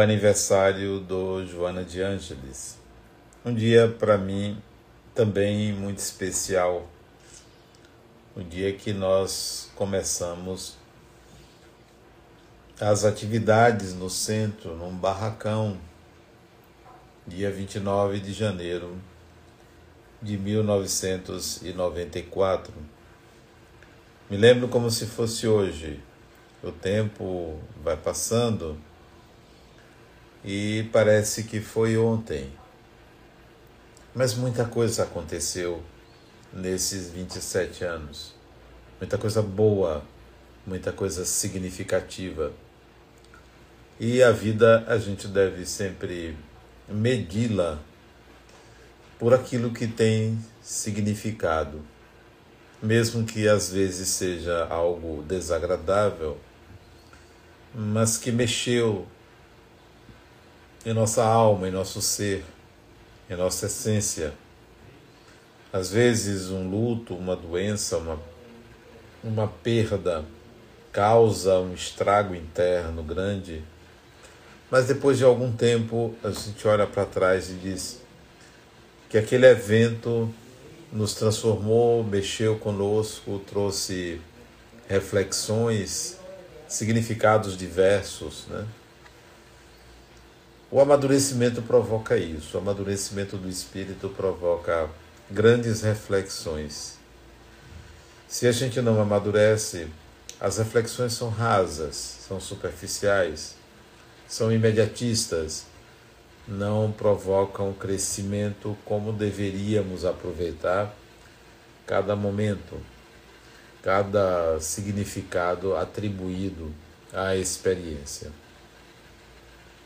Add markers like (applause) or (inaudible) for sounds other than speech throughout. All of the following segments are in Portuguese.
aniversário do Joana de Ângeles. Um dia para mim também muito especial. O dia que nós começamos as atividades no centro, num barracão, dia 29 de janeiro de 1994. Me lembro como se fosse hoje. O tempo vai passando e parece que foi ontem. Mas muita coisa aconteceu nesses 27 anos. Muita coisa boa, muita coisa significativa. E a vida a gente deve sempre medi-la por aquilo que tem significado, mesmo que às vezes seja algo desagradável, mas que mexeu em nossa alma, em nosso ser, em nossa essência. Às vezes, um luto, uma doença, uma, uma perda causa um estrago interno grande, mas depois de algum tempo a gente olha para trás e diz que aquele evento nos transformou, mexeu conosco, trouxe reflexões, significados diversos, né? O amadurecimento provoca isso, o amadurecimento do espírito provoca grandes reflexões. Se a gente não amadurece, as reflexões são rasas, são superficiais, são imediatistas, não provocam crescimento como deveríamos aproveitar cada momento, cada significado atribuído à experiência.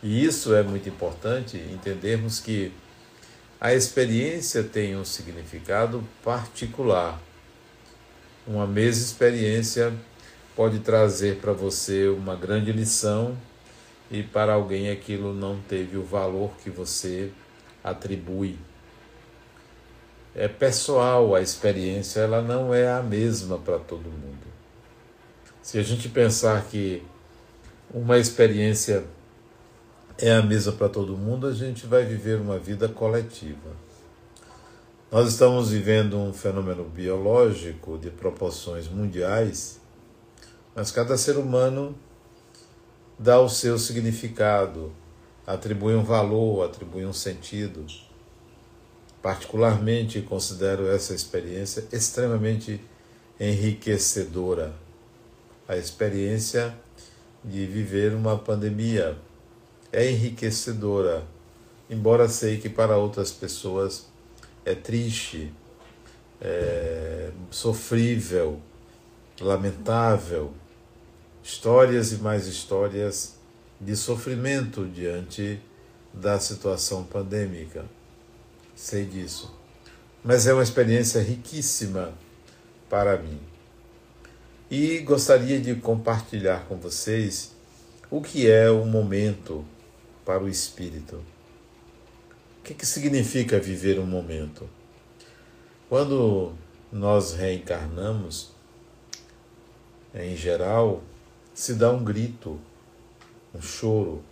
E isso é muito importante entendermos que a experiência tem um significado particular. Uma mesma experiência pode trazer para você uma grande lição e para alguém aquilo não teve o valor que você atribui. É pessoal a experiência, ela não é a mesma para todo mundo. Se a gente pensar que uma experiência é a mesma para todo mundo, a gente vai viver uma vida coletiva. Nós estamos vivendo um fenômeno biológico de proporções mundiais, mas cada ser humano dá o seu significado, atribui um valor, atribui um sentido. Particularmente considero essa experiência extremamente enriquecedora. A experiência de viver uma pandemia é enriquecedora, embora sei que para outras pessoas é triste, é sofrível, lamentável. Histórias e mais histórias de sofrimento diante da situação pandêmica. Sei disso. Mas é uma experiência riquíssima para mim. E gostaria de compartilhar com vocês o que é o momento para o espírito. O que, que significa viver um momento? Quando nós reencarnamos, em geral, se dá um grito, um choro,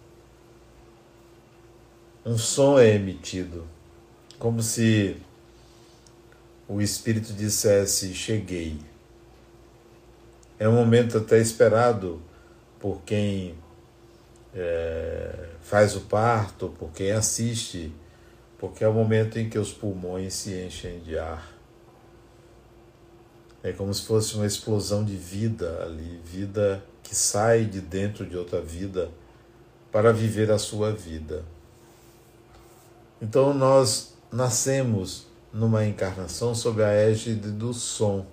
um som é emitido, como se o espírito dissesse: Cheguei. É um momento até esperado por quem é, faz o parto, por quem assiste, porque é o momento em que os pulmões se enchem de ar. É como se fosse uma explosão de vida ali, vida que sai de dentro de outra vida para viver a sua vida. Então nós nascemos numa encarnação sob a égide do som.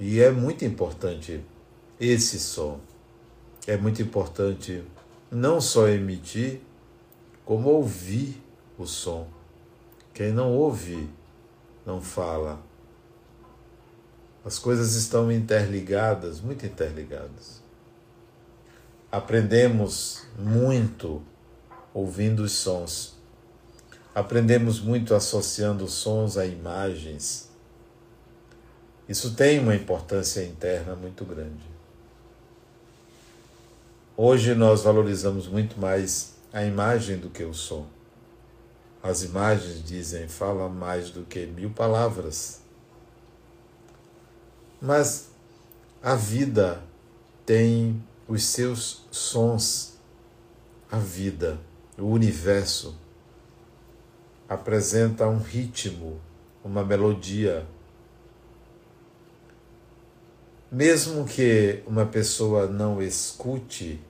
E é muito importante esse som é muito importante não só emitir, como ouvir o som. Quem não ouve, não fala. As coisas estão interligadas, muito interligadas. Aprendemos muito ouvindo os sons. Aprendemos muito associando sons a imagens. Isso tem uma importância interna muito grande. Hoje nós valorizamos muito mais a imagem do que o som. As imagens, dizem, falam mais do que mil palavras. Mas a vida tem os seus sons. A vida, o universo, apresenta um ritmo, uma melodia. Mesmo que uma pessoa não escute,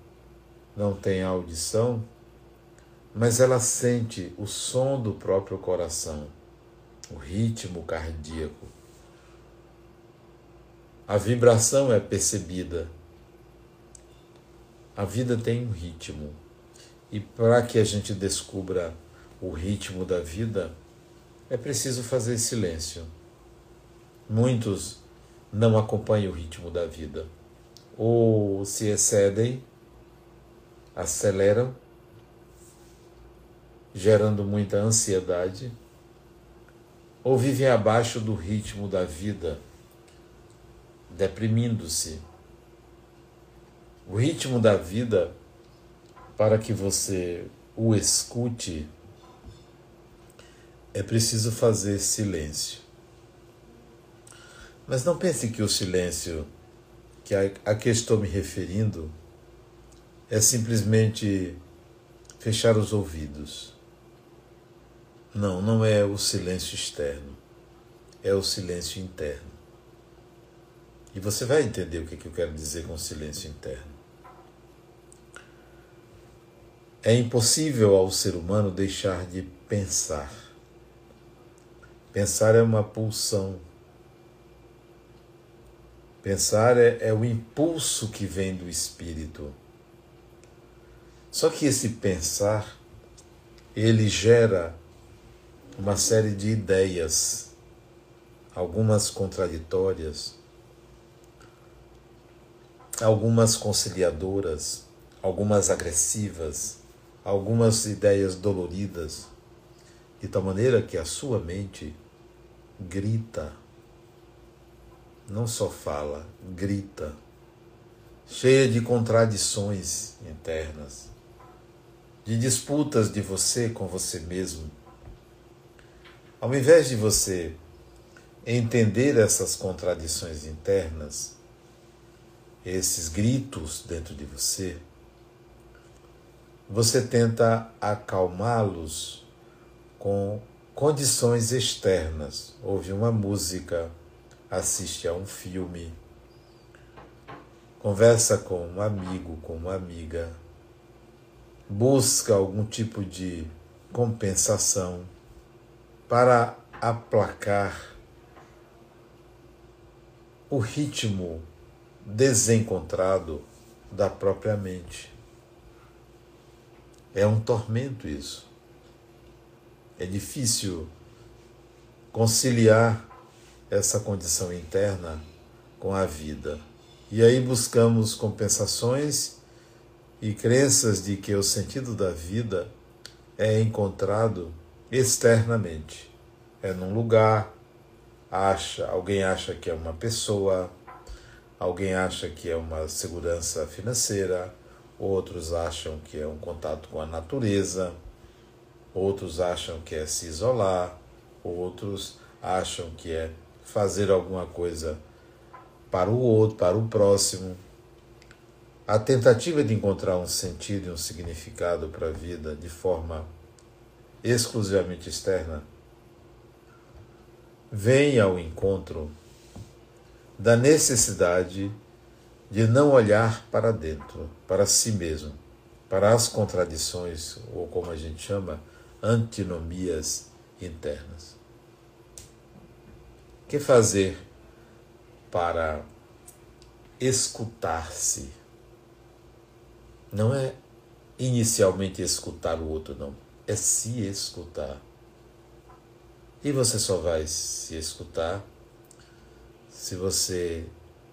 não tenha audição, mas ela sente o som do próprio coração, o ritmo cardíaco. A vibração é percebida. A vida tem um ritmo. E para que a gente descubra o ritmo da vida, é preciso fazer silêncio. Muitos não acompanham o ritmo da vida, ou se excedem, aceleram, gerando muita ansiedade, ou vivem abaixo do ritmo da vida, deprimindo-se. O ritmo da vida, para que você o escute, é preciso fazer silêncio. Mas não pense que o silêncio que a, a que estou me referindo é simplesmente fechar os ouvidos. Não, não é o silêncio externo, é o silêncio interno. E você vai entender o que, que eu quero dizer com silêncio interno. É impossível ao ser humano deixar de pensar. Pensar é uma pulsão. Pensar é, é o impulso que vem do espírito. Só que esse pensar, ele gera uma série de ideias, algumas contraditórias, algumas conciliadoras, algumas agressivas, algumas ideias doloridas, de tal maneira que a sua mente grita, não só fala, grita, cheia de contradições internas, de disputas de você com você mesmo. Ao invés de você entender essas contradições internas, esses gritos dentro de você, você tenta acalmá-los com condições externas. Ouve uma música, assiste a um filme, conversa com um amigo, com uma amiga, busca algum tipo de compensação para aplacar o ritmo desencontrado da própria mente. É um tormento isso. É difícil conciliar essa condição interna com a vida. E aí buscamos compensações e crenças de que o sentido da vida é encontrado externamente. É num lugar, acha, alguém acha que é uma pessoa, alguém acha que é uma segurança financeira, outros acham que é um contato com a natureza, outros acham que é se isolar, outros acham que é fazer alguma coisa para o outro, para o próximo. A tentativa de encontrar um sentido e um significado para a vida de forma exclusivamente externa vem ao encontro da necessidade de não olhar para dentro, para si mesmo, para as contradições, ou como a gente chama, antinomias internas. Que fazer para escutar-se? Não é inicialmente escutar o outro, não. É se escutar. E você só vai se escutar se você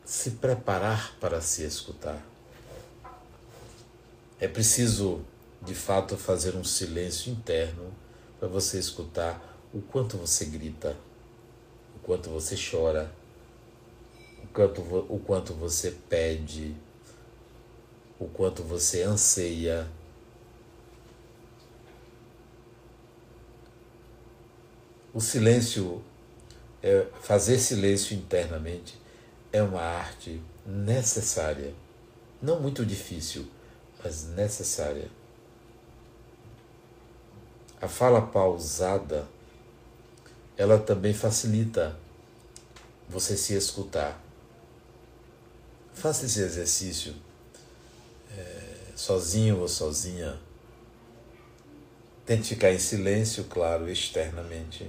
se preparar para se escutar. É preciso, de fato, fazer um silêncio interno para você escutar o quanto você grita, o quanto você chora, o quanto, o quanto você pede, o quanto você anseia o silêncio, é, fazer silêncio internamente é uma arte necessária, não muito difícil, mas necessária. A fala pausada, ela também facilita você se escutar. Faça esse exercício é, sozinho ou sozinha. Tente ficar em silêncio, claro, externamente.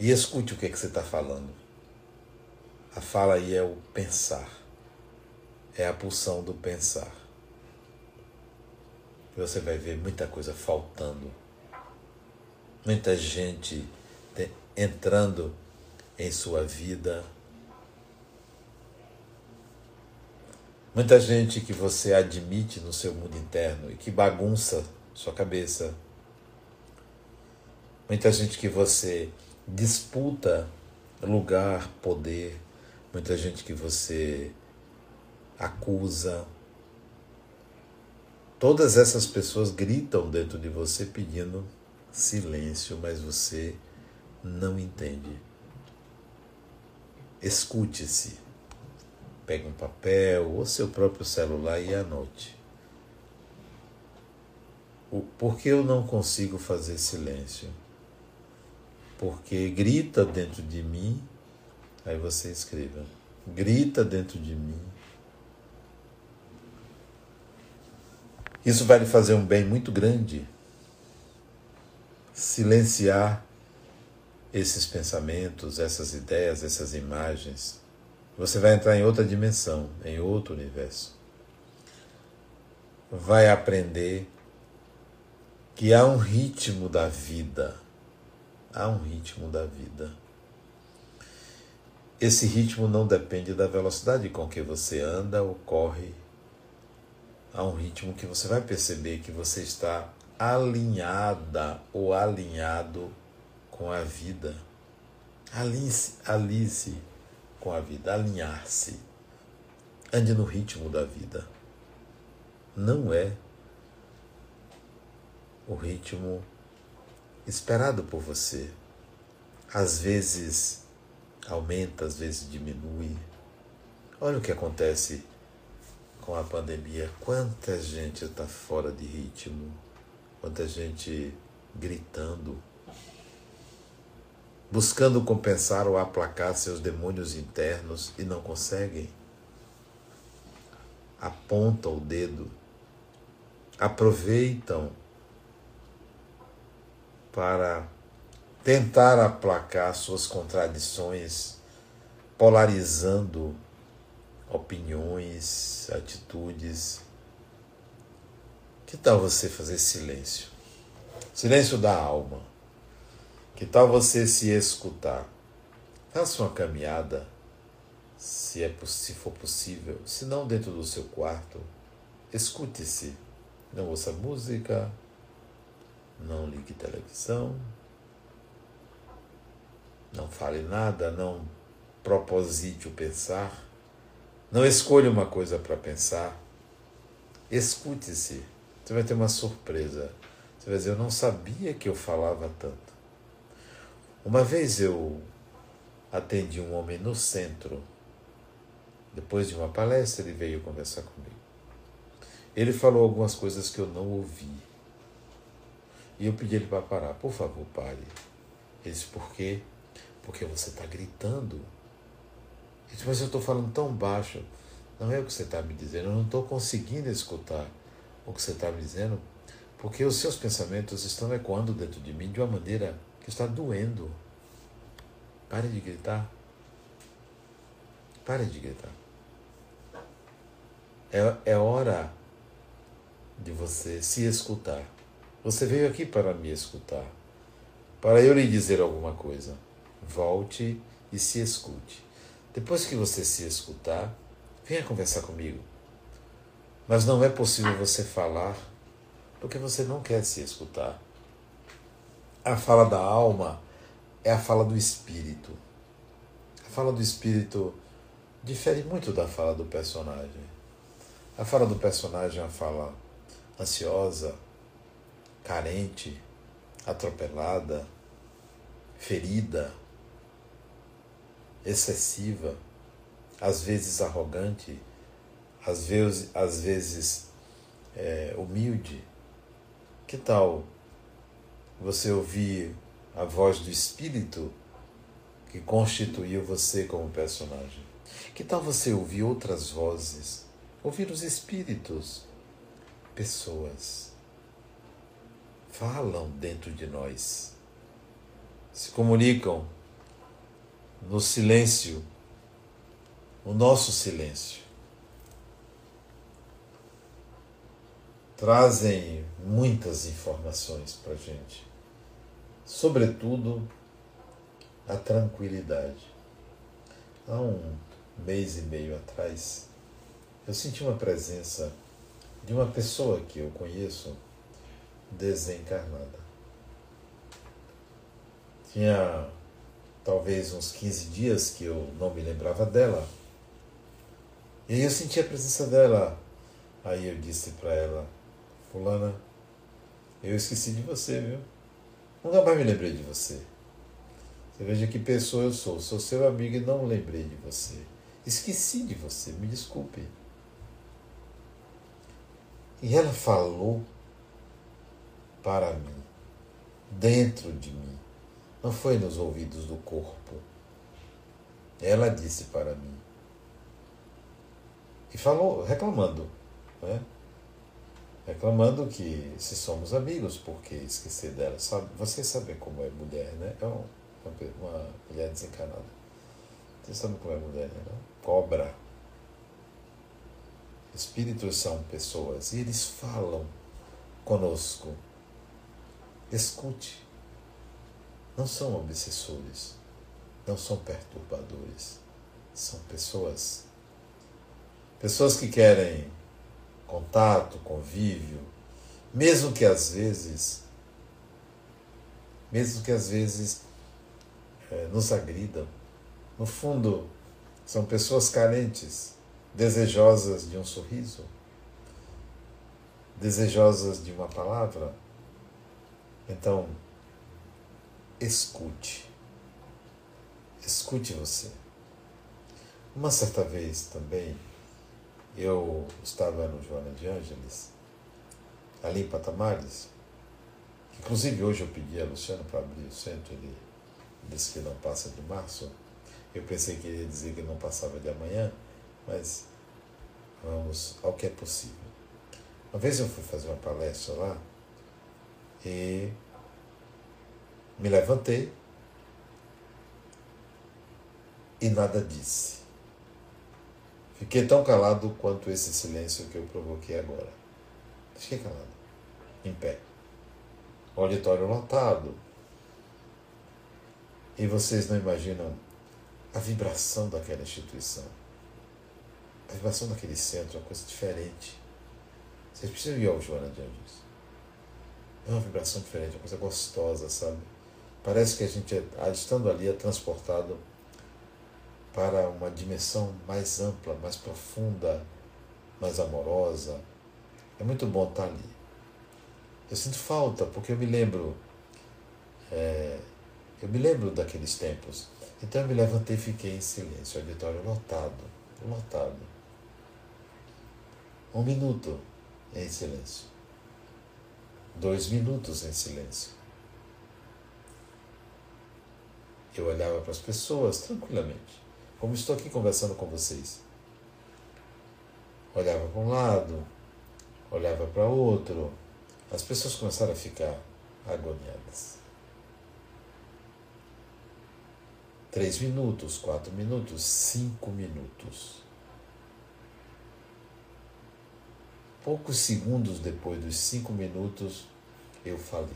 E escute o que, é que você está falando. A fala aí é o pensar. É a pulsão do pensar. Você vai ver muita coisa faltando. Muita gente entrando em sua vida. Muita gente que você admite no seu mundo interno e que bagunça sua cabeça. Muita gente que você disputa lugar, poder, muita gente que você acusa. Todas essas pessoas gritam dentro de você pedindo silêncio, mas você não entende. Escute-se. Pegue um papel ou seu próprio celular e anote. Por que eu não consigo fazer silêncio? Porque grita dentro de mim, aí você escreva. Grita dentro de mim. Isso vai lhe fazer um bem muito grande. Silenciar esses pensamentos, essas ideias, essas imagens, você vai entrar em outra dimensão, em outro universo. Vai aprender que há um ritmo da vida. Há um ritmo da vida. Esse ritmo não depende da velocidade com que você anda ou corre. Há um ritmo que você vai perceber que você está alinhada ou alinhado com a vida. Alinhe-se, alinhe com a vida, alinhar-se. Ande no ritmo da vida. Não é o ritmo esperado por você. Às vezes aumenta, às vezes diminui. Olha o que acontece com a pandemia. Quanta gente está fora de ritmo, quanta gente gritando, buscando compensar ou aplacar seus demônios internos e não conseguem. Apontam o dedo, aproveitam para tentar aplacar suas contradições, polarizando opiniões, atitudes. Que tal você fazer silêncio? Silêncio da alma que tal você se escutar? Faça uma caminhada, se, é, se for possível, se não dentro do seu quarto. Escute-se. Não ouça música, não ligue televisão, não fale nada, não proposite o pensar, não escolha uma coisa para pensar. Escute-se. Você vai ter uma surpresa. Você vai dizer: Eu não sabia que eu falava tanto. Uma vez eu atendi um homem no centro. Depois de uma palestra, ele veio conversar comigo. Ele falou algumas coisas que eu não ouvi. E eu pedi ele para parar. Por favor, pare. Ele disse, por quê? Porque você está gritando. Eu disse, mas eu estou falando tão baixo. Não é o que você está me dizendo. Eu não estou conseguindo escutar o que você está me dizendo. Porque os seus pensamentos estão ecoando dentro de mim de uma maneira que está doendo. Pare de gritar. Pare de gritar. É, é hora de você se escutar. Você veio aqui para me escutar, para eu lhe dizer alguma coisa. Volte e se escute. Depois que você se escutar, venha conversar comigo. Mas não é possível você falar porque você não quer se escutar. A fala da alma é a fala do espírito. A fala do espírito difere muito da fala do personagem. A fala do personagem é uma fala ansiosa, carente, atropelada, ferida, excessiva, às vezes arrogante, às vezes, às vezes é, humilde. Que tal você ouvir a voz do Espírito que constituiu você como personagem? Que tal você ouvir outras vozes? Ouvir os Espíritos, pessoas. Falam dentro de nós, se comunicam no silêncio, o nosso silêncio. Trazem muitas informações para a gente, sobretudo a tranquilidade. Há um mês e meio atrás, eu senti uma presença de uma pessoa que eu conheço desencarnada. Tinha talvez uns 15 dias que eu não me lembrava dela. E aí eu senti a presença dela. Aí eu disse para ela, fulana, eu esqueci de você, viu? Nunca mais me lembrei de você. Você veja que pessoa eu sou. Sou seu amigo e não lembrei de você. Esqueci de você, me desculpe. E ela falou para mim, dentro de mim, não foi nos ouvidos do corpo. Ela disse para mim. E falou, reclamando, né? Reclamando que se somos amigos, porque esquecer dela. Sabe, vocês sabem como é mulher, né? É uma, uma mulher desencanada. Vocês sabem como é mulher, né? Cobra. Espíritos são pessoas e eles falam conosco. Escute. Não são obsessores, não são perturbadores, são pessoas. Pessoas que querem contato, convívio, mesmo que às vezes, mesmo que às vezes é, nos agridam. No fundo, são pessoas carentes desejosas de um sorriso, desejosas de uma palavra. Então, escute. Escute você. Uma certa vez também, eu estava no Joana de Ângeles, ali em Patamares. Inclusive, hoje eu pedi a Luciano para abrir o centro, ele disse que não passa de março. Eu pensei que ele ia dizer que não passava de amanhã, mas vamos ao que é possível. Uma vez eu fui fazer uma palestra lá e me levantei e nada disse. Fiquei tão calado quanto esse silêncio que eu provoquei agora. Fiquei calado, em pé. auditório lotado. E vocês não imaginam a vibração daquela instituição. A vibração daquele centro é uma coisa diferente. Vocês precisam ir ao Joana de Anjos. É uma vibração diferente, uma coisa gostosa, sabe? Parece que a gente, estando ali, é transportado para uma dimensão mais ampla, mais profunda, mais amorosa. É muito bom estar ali. Eu sinto falta, porque eu me lembro. É, eu me lembro daqueles tempos. Então eu me levantei e fiquei em silêncio, o auditório lotado, lotado. Um minuto em silêncio. Dois minutos em silêncio. Eu olhava para as pessoas tranquilamente, como estou aqui conversando com vocês. Olhava para um lado, olhava para outro. As pessoas começaram a ficar agoniadas. Três minutos, quatro minutos, cinco minutos. Poucos segundos depois dos cinco minutos, eu falei.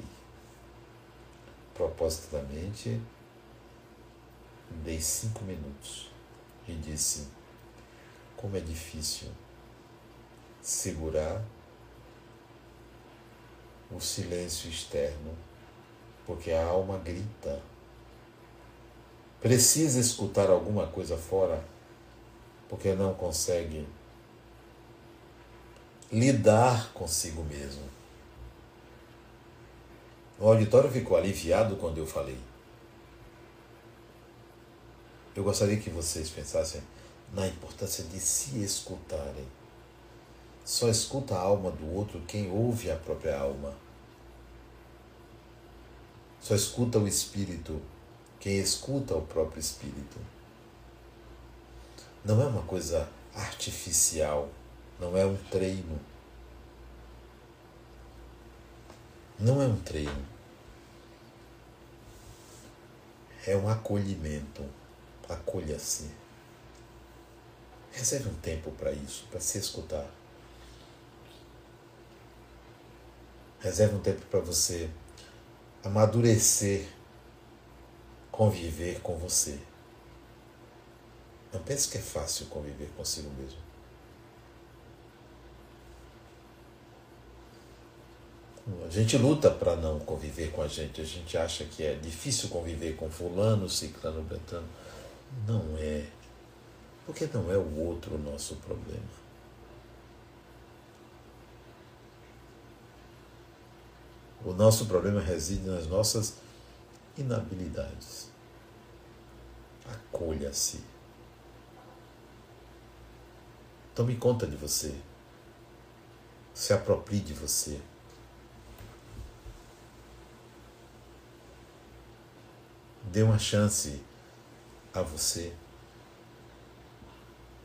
Propositadamente, dei cinco minutos e disse: como é difícil segurar o silêncio externo, porque a alma grita. Precisa escutar alguma coisa fora, porque não consegue lidar consigo mesmo. O auditório ficou aliviado quando eu falei. Eu gostaria que vocês pensassem na importância de se escutarem. Só escuta a alma do outro quem ouve a própria alma. Só escuta o espírito quem escuta o próprio espírito. Não é uma coisa artificial, não é um treino. Não é um treino. É um acolhimento. Acolha-se. Reserve um tempo para isso, para se escutar. Reserve um tempo para você amadurecer, conviver com você. Não pense que é fácil conviver consigo mesmo. A gente luta para não conviver com a gente. A gente acha que é difícil conviver com fulano, ciclano, betano. Não é. Porque não é o outro o nosso problema. O nosso problema reside nas nossas inabilidades. Acolha-se. Tome conta de você. Se aproprie de você. Dê uma chance a você.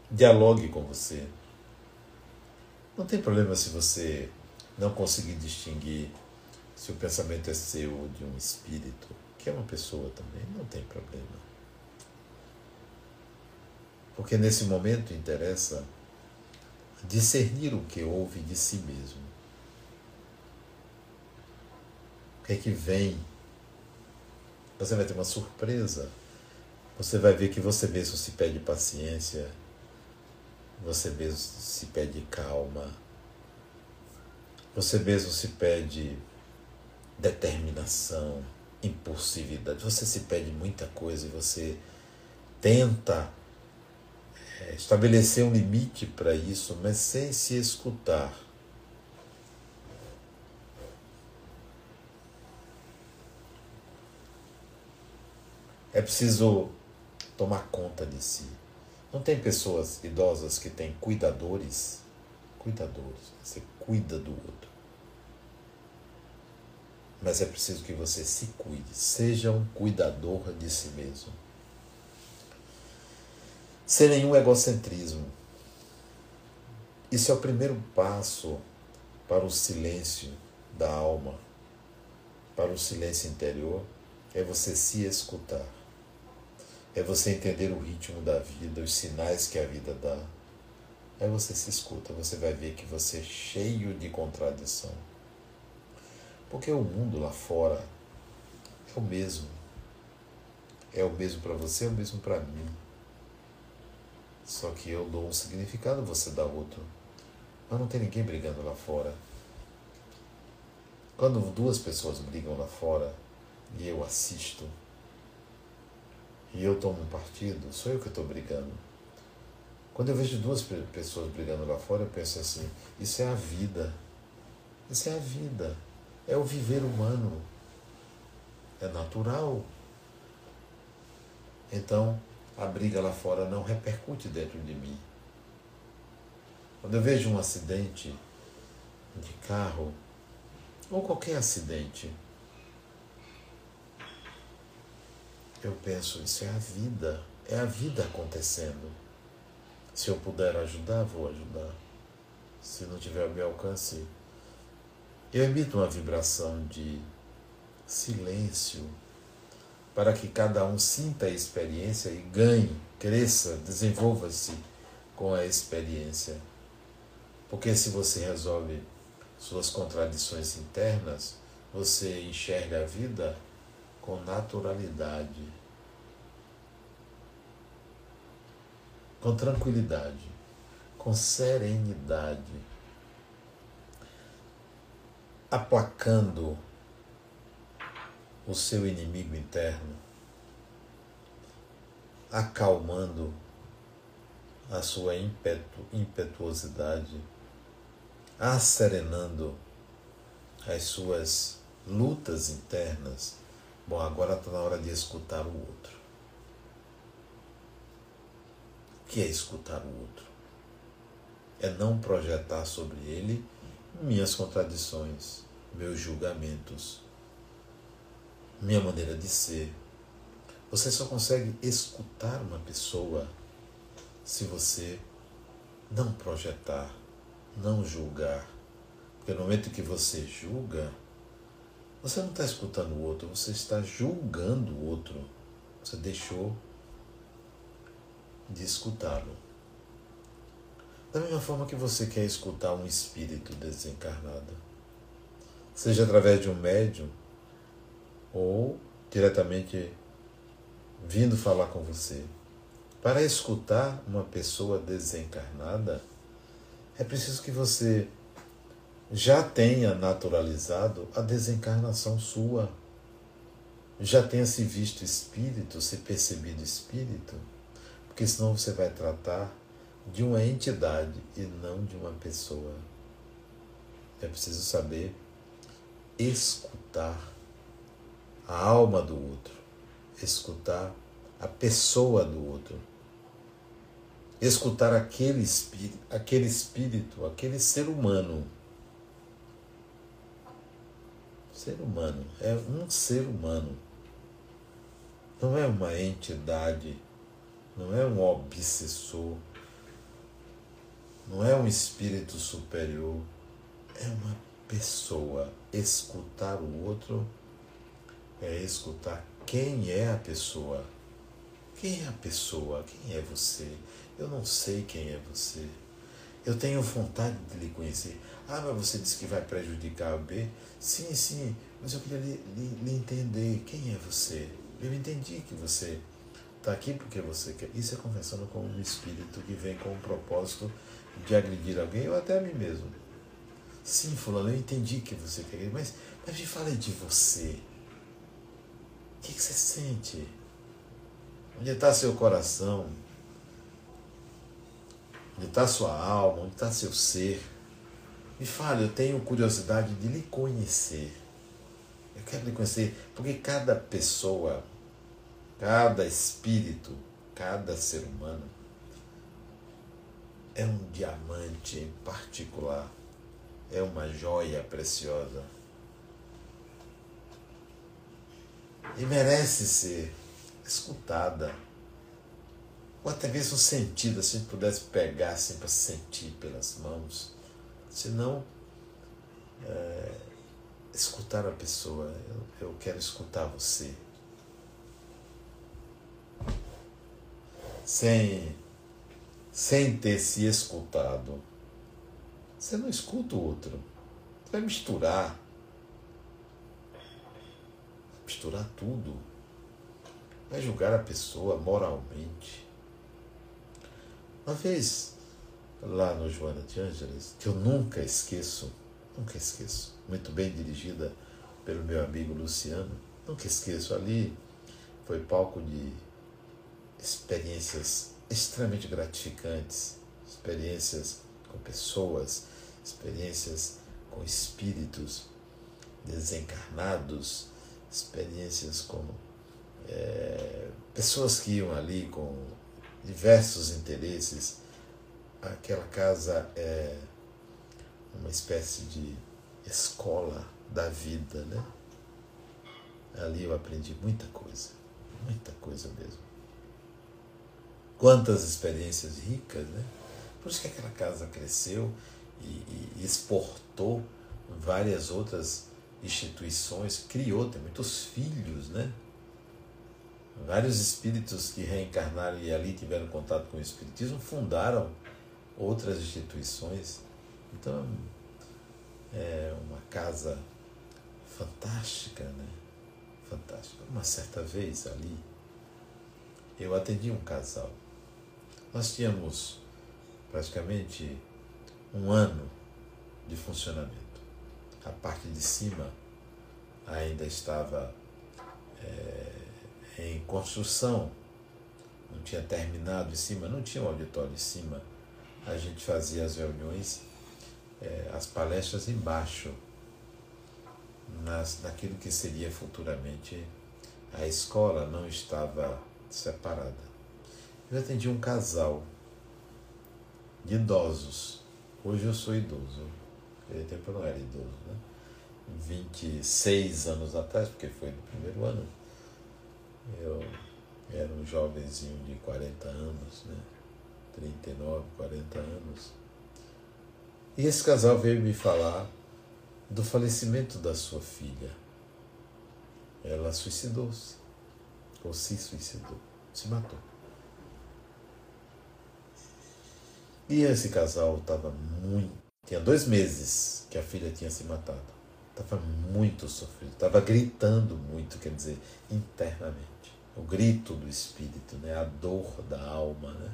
Dialogue com você. Não tem problema se você não conseguir distinguir se o pensamento é seu ou de um espírito, que é uma pessoa também, não tem problema. Porque nesse momento interessa discernir o que houve de si mesmo. O que é que vem? Você vai ter uma surpresa. Você vai ver que você mesmo se pede paciência, você mesmo se pede calma, você mesmo se pede determinação, impulsividade. Você se pede muita coisa e você tenta é, estabelecer um limite para isso, mas sem se escutar. É preciso tomar conta de si. Não tem pessoas idosas que têm cuidadores? Cuidadores. Você cuida do outro. Mas é preciso que você se cuide, seja um cuidador de si mesmo. Sem nenhum egocentrismo. Isso é o primeiro passo para o silêncio da alma, para o silêncio interior, é você se escutar. É você entender o ritmo da vida, os sinais que a vida dá. Aí você se escuta, você vai ver que você é cheio de contradição porque o mundo lá fora é o mesmo. É o mesmo para você, é o mesmo para mim. Só que eu dou um significado, você dá outro. Mas não tem ninguém brigando lá fora. Quando duas pessoas brigam lá fora e eu assisto, e eu tomo um partido, sou eu que estou brigando. Quando eu vejo duas pessoas brigando lá fora, eu penso assim: isso é a vida. Isso é a vida é o viver humano. É natural. Então, a briga lá fora não repercute dentro de mim. Quando eu vejo um acidente de carro, ou qualquer acidente, eu penso, isso é a vida, é a vida acontecendo. Se eu puder ajudar, vou ajudar. Se não tiver ao meu alcance, eu emito uma vibração de silêncio para que cada um sinta a experiência e ganhe, cresça, desenvolva-se com a experiência. Porque se você resolve suas contradições internas, você enxerga a vida com naturalidade, com tranquilidade, com serenidade aplacando o seu inimigo interno, acalmando a sua impetu, impetuosidade, asserenando as suas lutas internas, bom, agora está na hora de escutar o outro. O que é escutar o outro? É não projetar sobre ele minhas contradições, meus julgamentos, minha maneira de ser. Você só consegue escutar uma pessoa se você não projetar, não julgar. Porque no momento que você julga, você não está escutando o outro, você está julgando o outro. Você deixou de escutá-lo. Da mesma forma que você quer escutar um espírito desencarnado, seja através de um médium ou diretamente vindo falar com você. Para escutar uma pessoa desencarnada, é preciso que você já tenha naturalizado a desencarnação sua, já tenha se visto espírito, se percebido espírito, porque senão você vai tratar de uma entidade e não de uma pessoa. É preciso saber escutar a alma do outro, escutar a pessoa do outro, escutar aquele espírito, aquele espírito, aquele ser humano Ser humano é um ser humano. Não é uma entidade, não é um obsessor, não é um espírito superior, é uma pessoa. Escutar o outro é escutar quem é a pessoa. Quem é a pessoa? Quem é você? Eu não sei quem é você. Eu tenho vontade de lhe conhecer. Ah, mas você disse que vai prejudicar o B? Sim, sim, mas eu queria lhe, lhe, lhe entender. Quem é você? Eu entendi que você está aqui porque você quer. Isso é conversando com um espírito que vem com o propósito de agredir alguém ou até a mim mesmo. Sim, fulano, eu entendi que você quer, mas, mas me fale de você. O que, que você sente? Onde está seu coração? Onde está sua alma? Onde está seu ser? Me fale, eu tenho curiosidade de lhe conhecer. Eu quero lhe conhecer, porque cada pessoa, cada espírito, cada ser humano é um diamante em particular, é uma joia preciosa. E merece ser escutada, ou até mesmo sentida, se a gente pudesse pegar assim para sentir pelas mãos se não é, escutar a pessoa. Eu, eu quero escutar você. Sem, sem ter se escutado, você não escuta o outro. Você vai misturar. Misturar tudo. Vai julgar a pessoa moralmente. Uma vez lá no Joana de Ângeles, que eu nunca esqueço, nunca esqueço, muito bem dirigida pelo meu amigo Luciano, nunca esqueço. Ali foi palco de experiências extremamente gratificantes, experiências com pessoas, experiências com espíritos desencarnados, experiências com é, pessoas que iam ali com diversos interesses aquela casa é uma espécie de escola da vida, né? Ali eu aprendi muita coisa, muita coisa mesmo. Quantas experiências ricas, né? Por isso que aquela casa cresceu e, e exportou várias outras instituições, criou, tem muitos filhos, né? Vários espíritos que reencarnaram e ali tiveram contato com o Espiritismo fundaram outras instituições. Então, é uma casa fantástica, né? Fantástica. Uma certa vez ali, eu atendi um casal. Nós tínhamos praticamente um ano de funcionamento. A parte de cima ainda estava é, em construção, não tinha terminado em cima, não tinha um auditório em cima a gente fazia as reuniões é, as palestras embaixo, nas, naquilo que seria futuramente a escola, não estava separada. Eu atendi um casal de idosos. Hoje eu sou idoso. Naquele tempo eu não era idoso, né? 26 anos atrás, porque foi no primeiro ano, eu era um jovenzinho de 40 anos, né? 39, 40 anos. E esse casal veio me falar do falecimento da sua filha. Ela suicidou-se, ou se suicidou, se matou. E esse casal estava muito. Tinha dois meses que a filha tinha se matado. Estava muito sofrido, estava gritando muito, quer dizer, internamente. O grito do espírito, né? a dor da alma. Né?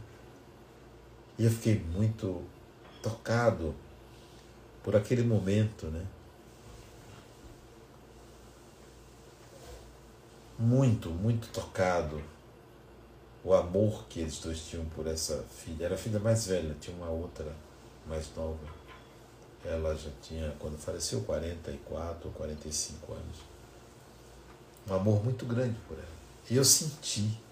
E eu fiquei muito tocado por aquele momento, né? Muito, muito tocado o amor que eles dois tinham por essa filha. Era a filha mais velha, tinha uma outra mais nova. Ela já tinha, quando faleceu, 44 ou 45 anos. Um amor muito grande por ela. E eu senti.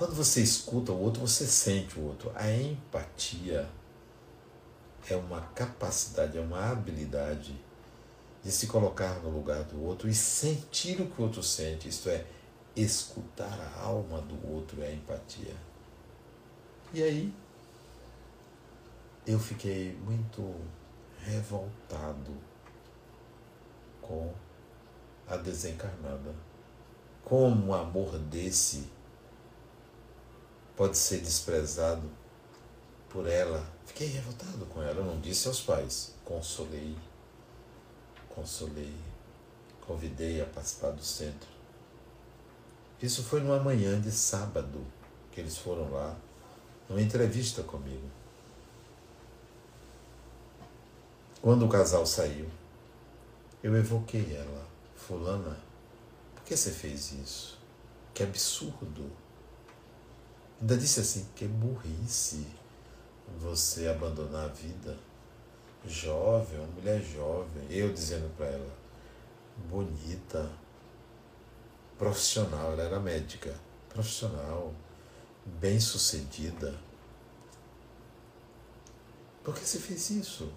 Quando você escuta o outro, você sente o outro. A empatia é uma capacidade, é uma habilidade de se colocar no lugar do outro e sentir o que o outro sente. Isto é, escutar a alma do outro é a empatia. E aí eu fiquei muito revoltado com a desencarnada. Como um amor desse pode ser desprezado por ela? Fiquei revoltado com ela. Eu não disse aos pais. Consolei, consolei, convidei a participar do centro isso foi numa manhã de sábado que eles foram lá, numa entrevista comigo. Quando o casal saiu, eu evoquei ela. Fulana, por que você fez isso? Que absurdo. Ainda disse assim, que burrice você abandonar a vida. Jovem, uma mulher jovem. Eu dizendo para ela, bonita, profissional, ela era médica, profissional, bem sucedida. Por que você fez isso?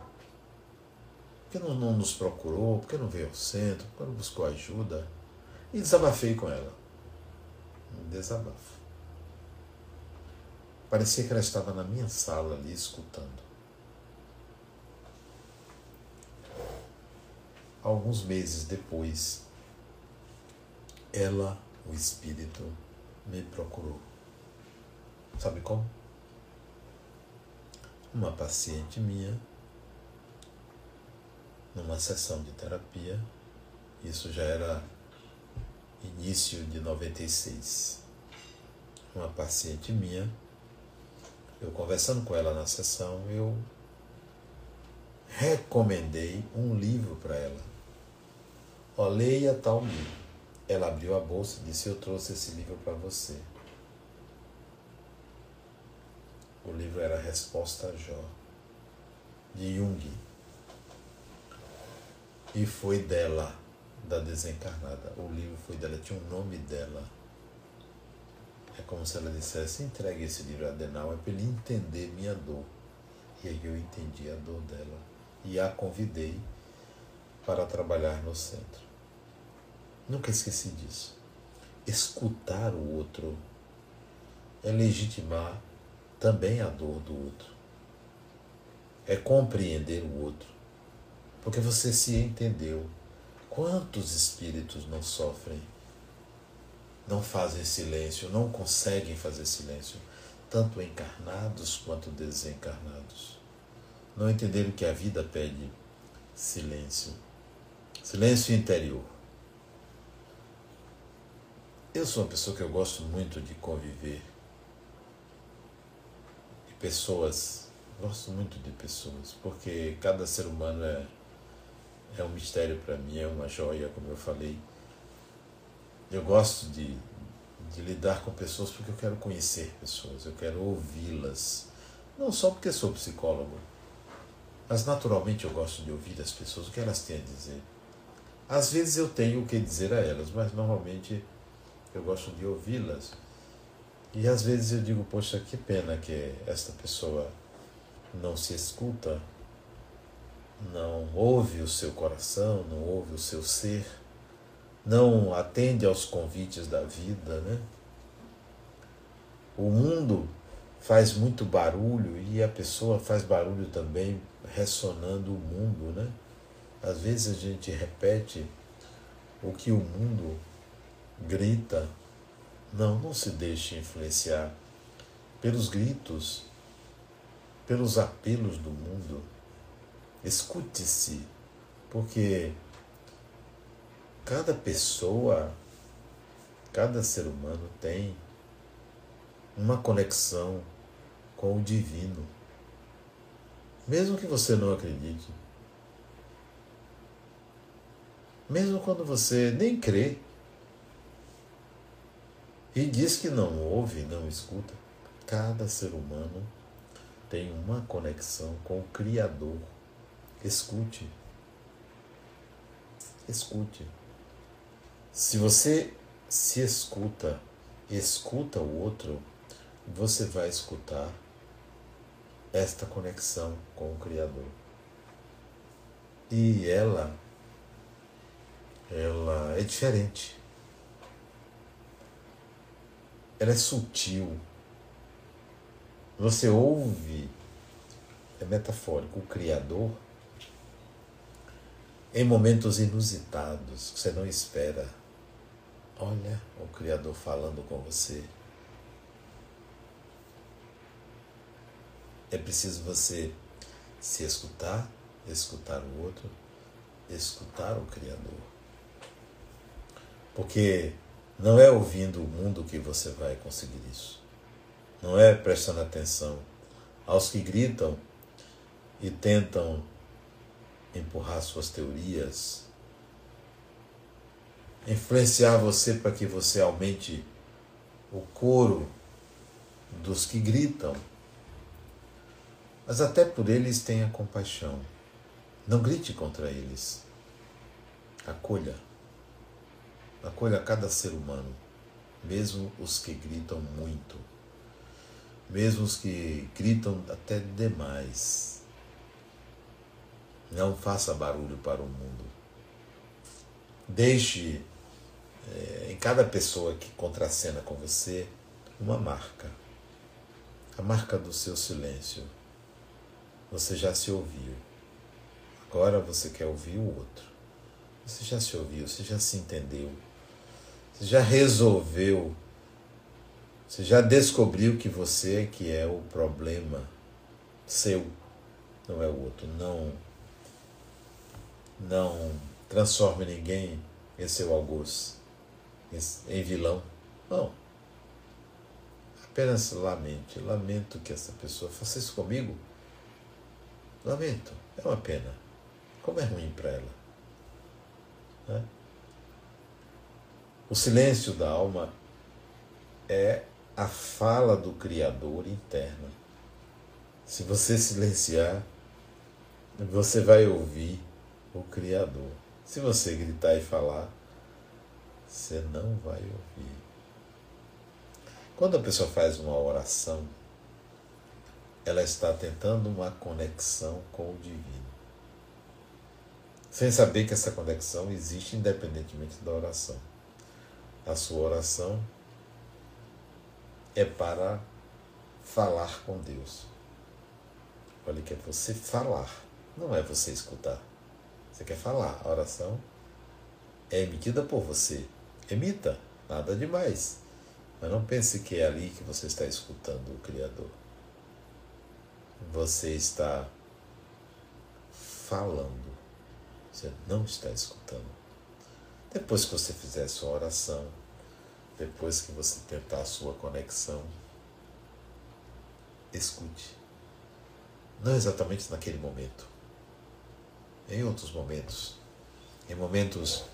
Por que não, não nos procurou? Por que não veio ao centro? Por que não buscou ajuda? E desabafei com ela. Desabafo. Parecia que ela estava na minha sala ali escutando. Alguns meses depois, ela, o Espírito, me procurou. Sabe como? Uma paciente minha, numa sessão de terapia, isso já era início de 96. Uma paciente minha, eu conversando com ela na sessão, eu recomendei um livro para ela. Ó, leia tal livro. Ela abriu a bolsa e disse: Eu trouxe esse livro para você. O livro era Resposta a Jó, de Jung. E foi dela, da desencarnada. O livro foi dela, tinha o um nome dela. É como se ela dissesse: entregue esse livro a Adenal, é para ele entender minha dor. E aí eu entendi a dor dela. E a convidei para trabalhar no centro. Nunca esqueci disso. Escutar o outro é legitimar também a dor do outro. É compreender o outro. Porque você se entendeu. Quantos espíritos não sofrem, não fazem silêncio, não conseguem fazer silêncio, tanto encarnados quanto desencarnados? Não entenderam que a vida pede silêncio, silêncio interior. Eu sou uma pessoa que eu gosto muito de conviver. De pessoas. Gosto muito de pessoas, porque cada ser humano é, é um mistério para mim, é uma joia, como eu falei. Eu gosto de, de lidar com pessoas porque eu quero conhecer pessoas, eu quero ouvi-las. Não só porque sou psicólogo, Mas naturalmente eu gosto de ouvir as pessoas, o que elas têm a dizer. Às vezes eu tenho o que dizer a elas, mas normalmente eu gosto de ouvi-las. E às vezes eu digo, poxa, que pena que esta pessoa não se escuta, não ouve o seu coração, não ouve o seu ser, não atende aos convites da vida, né? O mundo faz muito barulho e a pessoa faz barulho também ressonando o mundo, né? Às vezes a gente repete o que o mundo grita. Não, não se deixe influenciar pelos gritos, pelos apelos do mundo. Escute-se, porque cada pessoa, cada ser humano tem uma conexão com o divino. Mesmo que você não acredite. Mesmo quando você nem crê e diz que não ouve, não escuta, cada ser humano tem uma conexão com o Criador. Escute. Escute. Se você se escuta, escuta o outro, você vai escutar esta conexão com o Criador. E ela, ela é diferente. Ela é sutil. Você ouve, é metafórico, o Criador em momentos inusitados que você não espera. Olha o Criador falando com você. É preciso você se escutar, escutar o outro, escutar o Criador. Porque não é ouvindo o mundo que você vai conseguir isso. Não é prestando atenção aos que gritam e tentam empurrar suas teorias, influenciar você para que você aumente o coro dos que gritam mas até por eles tenha compaixão. Não grite contra eles. Acolha. Acolha cada ser humano, mesmo os que gritam muito, mesmo os que gritam até demais. Não faça barulho para o mundo. Deixe é, em cada pessoa que contracena com você uma marca a marca do seu silêncio você já se ouviu. Agora você quer ouvir o outro. Você já se ouviu, você já se entendeu. Você já resolveu. Você já descobriu que você é que é o problema seu, não é o outro. Não não transforme ninguém em seu algoz, em vilão. Não. Apenas lamente. Lamento que essa pessoa faça isso comigo. Lamento, é uma pena. Como é ruim para ela. Né? O silêncio da alma é a fala do Criador interno. Se você silenciar, você vai ouvir o Criador. Se você gritar e falar, você não vai ouvir. Quando a pessoa faz uma oração, ela está tentando uma conexão com o divino. Sem saber que essa conexão existe independentemente da oração. A sua oração é para falar com Deus. Olha que é você falar, não é você escutar. Você quer falar. A oração é emitida por você. Emita, nada demais. Mas não pense que é ali que você está escutando o Criador você está falando, você não está escutando. Depois que você fizer sua oração, depois que você tentar a sua conexão, escute. Não exatamente naquele momento, em outros momentos, em momentos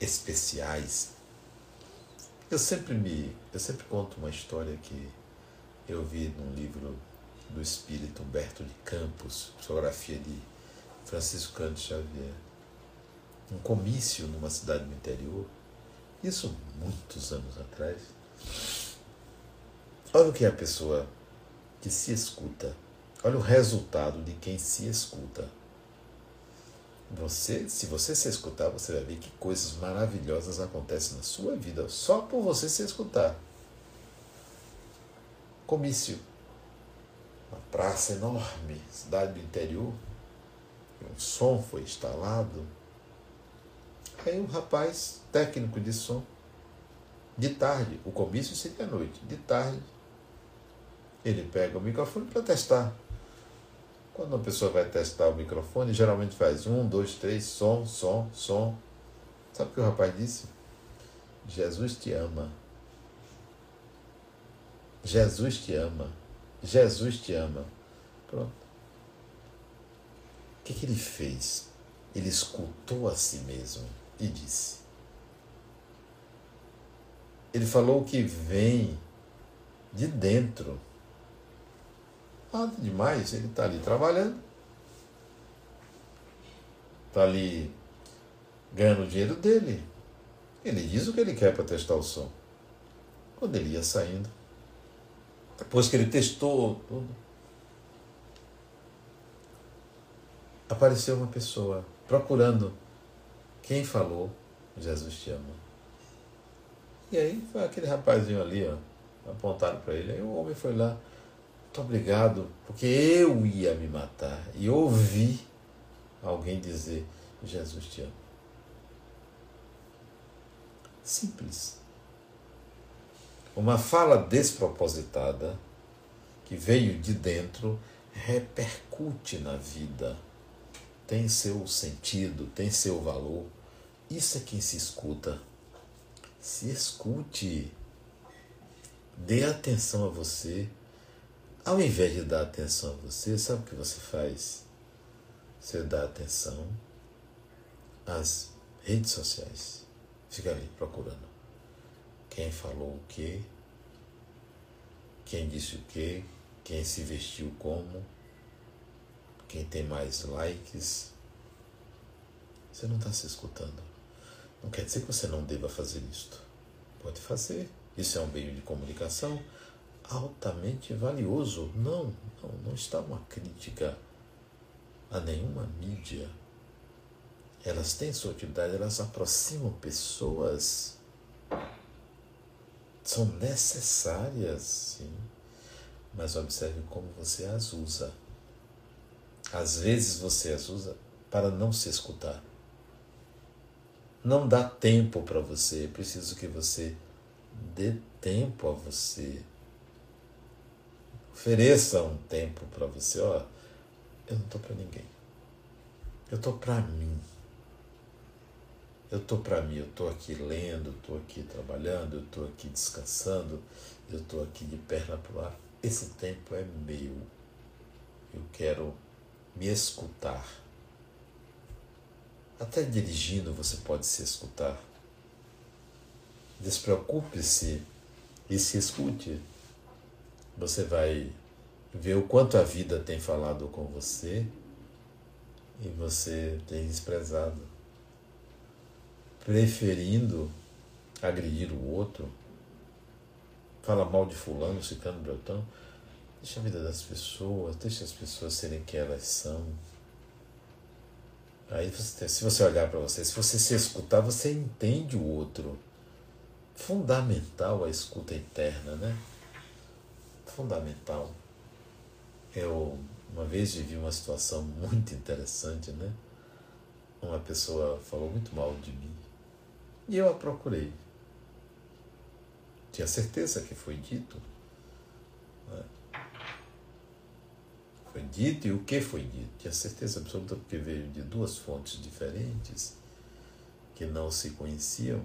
especiais. Eu sempre me, eu sempre conto uma história que eu vi num livro do espírito Humberto de Campos, fotografia de Francisco Cândido Xavier. Um comício numa cidade do interior, isso muitos anos atrás. Olha o que é a pessoa que se escuta. Olha o resultado de quem se escuta. Você, se você se escutar, você vai ver que coisas maravilhosas acontecem na sua vida só por você se escutar. Comício. Uma praça enorme, cidade do interior. Um som foi instalado. Aí um rapaz, técnico de som, de tarde, o comício seria à noite, de tarde, ele pega o microfone para testar. Quando uma pessoa vai testar o microfone, geralmente faz um, dois, três, som, som, som. Sabe o que o rapaz disse? Jesus te ama. Jesus te ama. Jesus te ama. Pronto. O que, que ele fez? Ele escutou a si mesmo e disse. Ele falou que vem de dentro Nada demais, ele está ali trabalhando, está ali ganhando o dinheiro dele. Ele diz o que ele quer para testar o som. Quando ele ia saindo, depois que ele testou tudo, apareceu uma pessoa procurando quem falou Jesus te ama. E aí foi aquele rapazinho ali, ó, apontaram para ele. Aí o homem foi lá, muito obrigado, porque eu ia me matar e ouvi alguém dizer: Jesus te ama. Simples. Uma fala despropositada que veio de dentro repercute na vida, tem seu sentido, tem seu valor. Isso é quem se escuta. Se escute. Dê atenção a você. Ao invés de dar atenção a você, sabe o que você faz? Você dá atenção às redes sociais. Fica ali procurando. Quem falou o quê? Quem disse o quê? Quem se vestiu como? Quem tem mais likes? Você não está se escutando. Não quer dizer que você não deva fazer isto. Pode fazer. Isso é um meio de comunicação altamente valioso. Não, não, não está uma crítica a nenhuma mídia. Elas têm sua utilidade, elas aproximam pessoas. São necessárias, sim. Mas observe como você as usa. Às vezes você as usa para não se escutar. Não dá tempo para você, é preciso que você dê tempo a você Ofereça um tempo para você, ó. Eu não estou para ninguém. Eu estou para mim. Eu estou para mim, eu estou aqui lendo, estou aqui trabalhando, eu estou aqui descansando, eu estou aqui de perna para o ar. Esse tempo é meu. Eu quero me escutar. Até dirigindo você pode se escutar. Despreocupe-se e se escute você vai ver o quanto a vida tem falado com você e você tem desprezado, preferindo agredir o outro, fala mal de fulano, ciclano, brotão. Deixa a vida das pessoas, deixa as pessoas serem quem elas são. Aí, você, se você olhar para você, se você se escutar, você entende o outro. Fundamental a escuta interna, né? Fundamental. Eu uma vez vivi uma situação (laughs) muito interessante, né? Uma pessoa falou muito mal de mim e eu a procurei. Tinha certeza que foi dito. Né? Foi dito e o que foi dito? Tinha certeza absoluta porque veio de duas fontes diferentes que não se conheciam.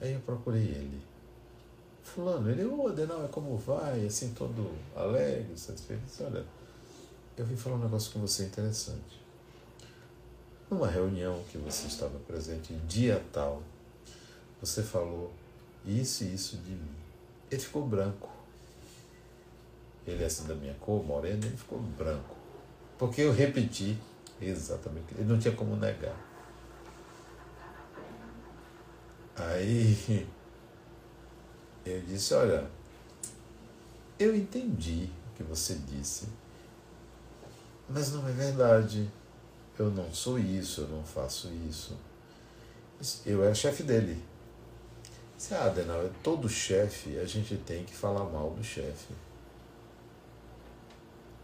Aí eu procurei ele. Fulano, ele, ô Adenal, como vai? Assim, todo alegre, satisfeito. Olha, eu vim falar um negócio com você interessante. Numa reunião que você estava presente, dia tal, você falou isso e isso de mim. Ele ficou branco. ele é assim da minha cor, moreno, ele ficou branco. Porque eu repeti exatamente, ele não tinha como negar. Aí eu disse, olha, eu entendi o que você disse, mas não é verdade. Eu não sou isso, eu não faço isso. Eu era chefe dele. Se ah, Adenauer, todo chefe a gente tem que falar mal do chefe.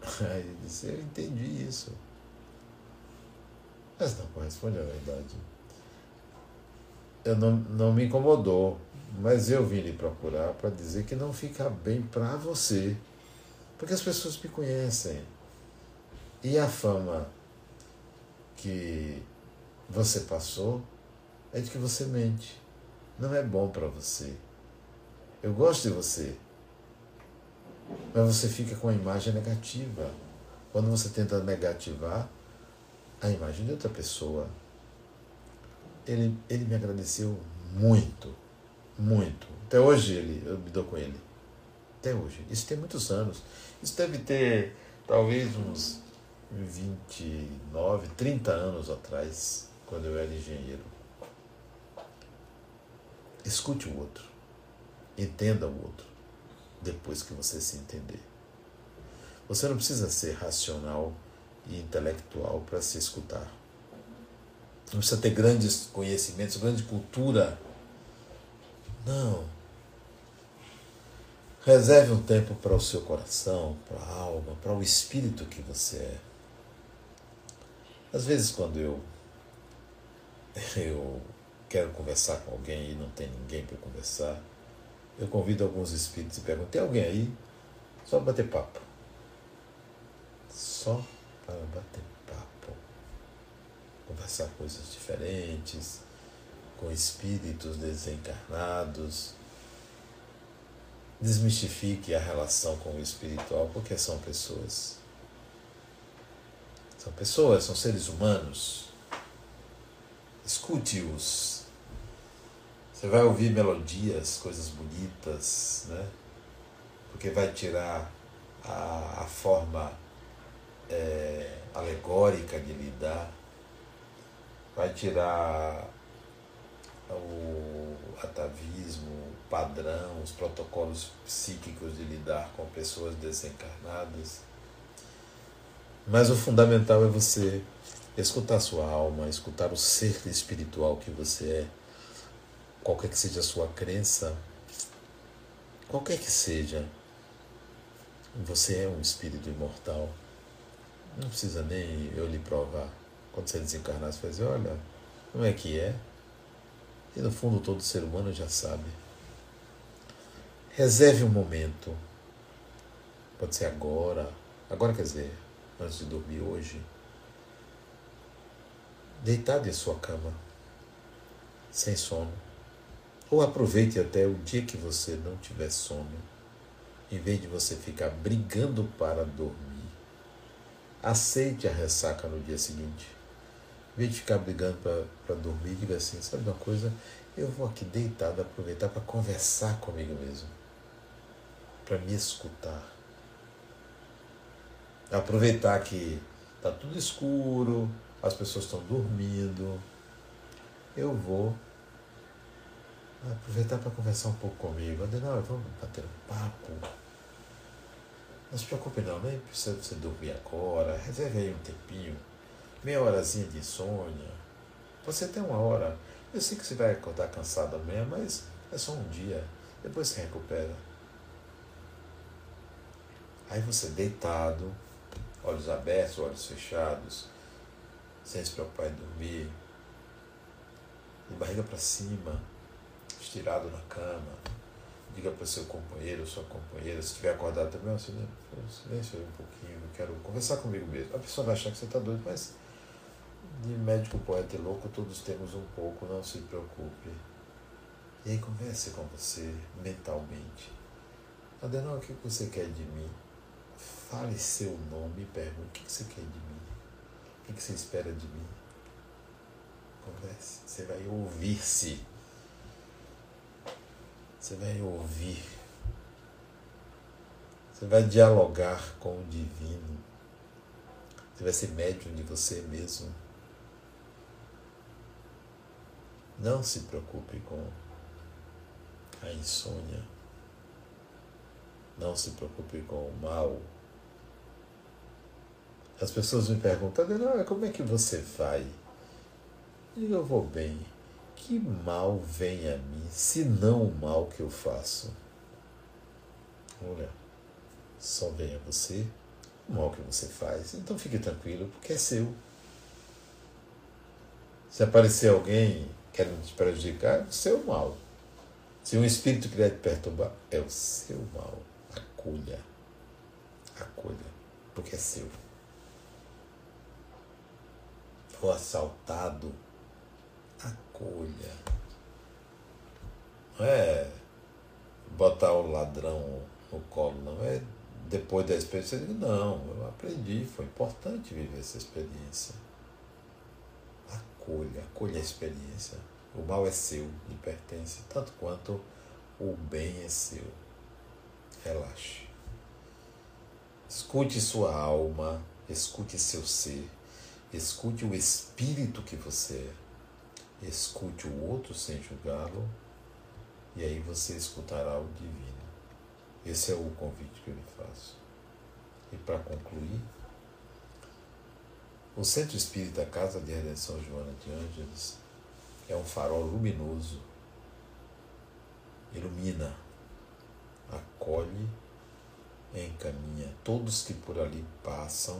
(laughs) Aí ele disse, eu entendi isso. Mas não corresponde à verdade. Eu não, não me incomodou, mas eu vim lhe procurar para dizer que não fica bem para você. Porque as pessoas me conhecem. E a fama que você passou é de que você mente. Não é bom para você. Eu gosto de você. Mas você fica com a imagem negativa. Quando você tenta negativar a imagem de outra pessoa, ele, ele me agradeceu muito, muito. Até hoje ele, eu me dou com ele. Até hoje. Isso tem muitos anos. Isso deve ter talvez uns 29, 30 anos atrás, quando eu era engenheiro. Escute o outro. Entenda o outro. Depois que você se entender. Você não precisa ser racional e intelectual para se escutar. Não precisa ter grandes conhecimentos, grande cultura. Não. Reserve um tempo para o seu coração, para a alma, para o espírito que você é. Às vezes, quando eu, (laughs) eu quero conversar com alguém e não tem ninguém para conversar, eu convido alguns espíritos e pergunto: tem alguém aí? Só bater papo. Só para bater papo. Conversar coisas diferentes, com espíritos desencarnados. Desmistifique a relação com o espiritual, porque são pessoas. São pessoas, são seres humanos. Escute-os. Você vai ouvir melodias, coisas bonitas, né? Porque vai tirar a, a forma é, alegórica de lidar, vai tirar o atavismo, o padrão, os protocolos psíquicos de lidar com pessoas desencarnadas mas o fundamental é você escutar sua alma, escutar o ser espiritual que você é, qualquer que seja a sua crença, qualquer que seja, você é um espírito imortal. Não precisa nem eu lhe provar. Quando você desencarnar, você vai dizer, olha, como é que é? E no fundo todo ser humano já sabe. Reserve um momento. Pode ser agora. Agora quer dizer, antes de dormir hoje, deitado em sua cama, sem sono. Ou aproveite até o dia que você não tiver sono, em vez de você ficar brigando para dormir. Aceite a ressaca no dia seguinte. Em vez de ficar brigando para dormir, diga assim: sabe uma coisa? Eu vou aqui deitado aproveitar para conversar comigo mesmo, para me escutar aproveitar que está tudo escuro, as pessoas estão dormindo. Eu vou aproveitar para conversar um pouco comigo. Adenal, vamos bater um papo. Não se preocupe não, nem precisa você dormir agora. Reserve aí um tempinho. Meia horazinha de insônia. Você tem uma hora. Eu sei que você vai acordar cansado amanhã, mas é só um dia. Depois você recupera. Aí você deitado, olhos abertos, olhos fechados, sem se preocupar em dormir, de barriga para cima, estirado na cama. Diga para seu companheiro, sua companheira, se estiver acordado também, ó, silêncio um pouquinho, eu quero conversar comigo mesmo. A pessoa vai achar que você está doido, mas de médico, poeta e louco, todos temos um pouco, não se preocupe. E aí converse com você mentalmente. Adenal, o que você quer de mim? Fale seu nome e pergunte o que você quer de mim. O que você espera de mim. Converse. Você vai ouvir-se. Você vai ouvir. Você vai dialogar com o divino. Você vai ser médium de você mesmo. Não se preocupe com a insônia. Não se preocupe com o mal. As pessoas me perguntam, ah, como é que você vai? Digo, eu vou bem. Que mal vem a mim, se não o mal que eu faço? Olha, só vem a você o mal que você faz. Então fique tranquilo, porque é seu. Se aparecer alguém querendo te prejudicar, é o seu mal. Se um espírito quiser te perturbar, é o seu mal. Acolha. Acolha, porque é seu. For assaltado, acolha. Não é botar o ladrão no colo, não. É depois da experiência, não, eu aprendi, foi importante viver essa experiência. Acolha, acolha a experiência. O mal é seu, lhe pertence, tanto quanto o bem é seu. Relaxe. Escute sua alma, escute seu ser, escute o espírito que você é. Escute o outro sem julgá-lo, e aí você escutará o divino. Esse é o convite que eu lhe faço. E para concluir, o Centro Espírita Casa de Redenção Joana de Ângeles é um farol luminoso, ilumina, acolhe, encaminha. Todos que por ali passam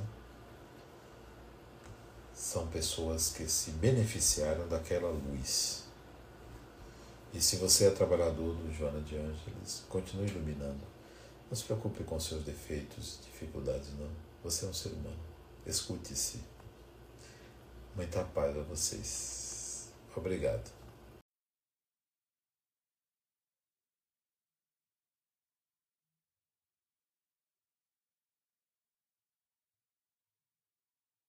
são pessoas que se beneficiaram daquela luz. E se você é trabalhador do Joana de Ângeles, continue iluminando. Não se preocupe com seus defeitos, dificuldades, não. Você é um ser humano. Escute-se. Muita paz a vocês. Obrigado.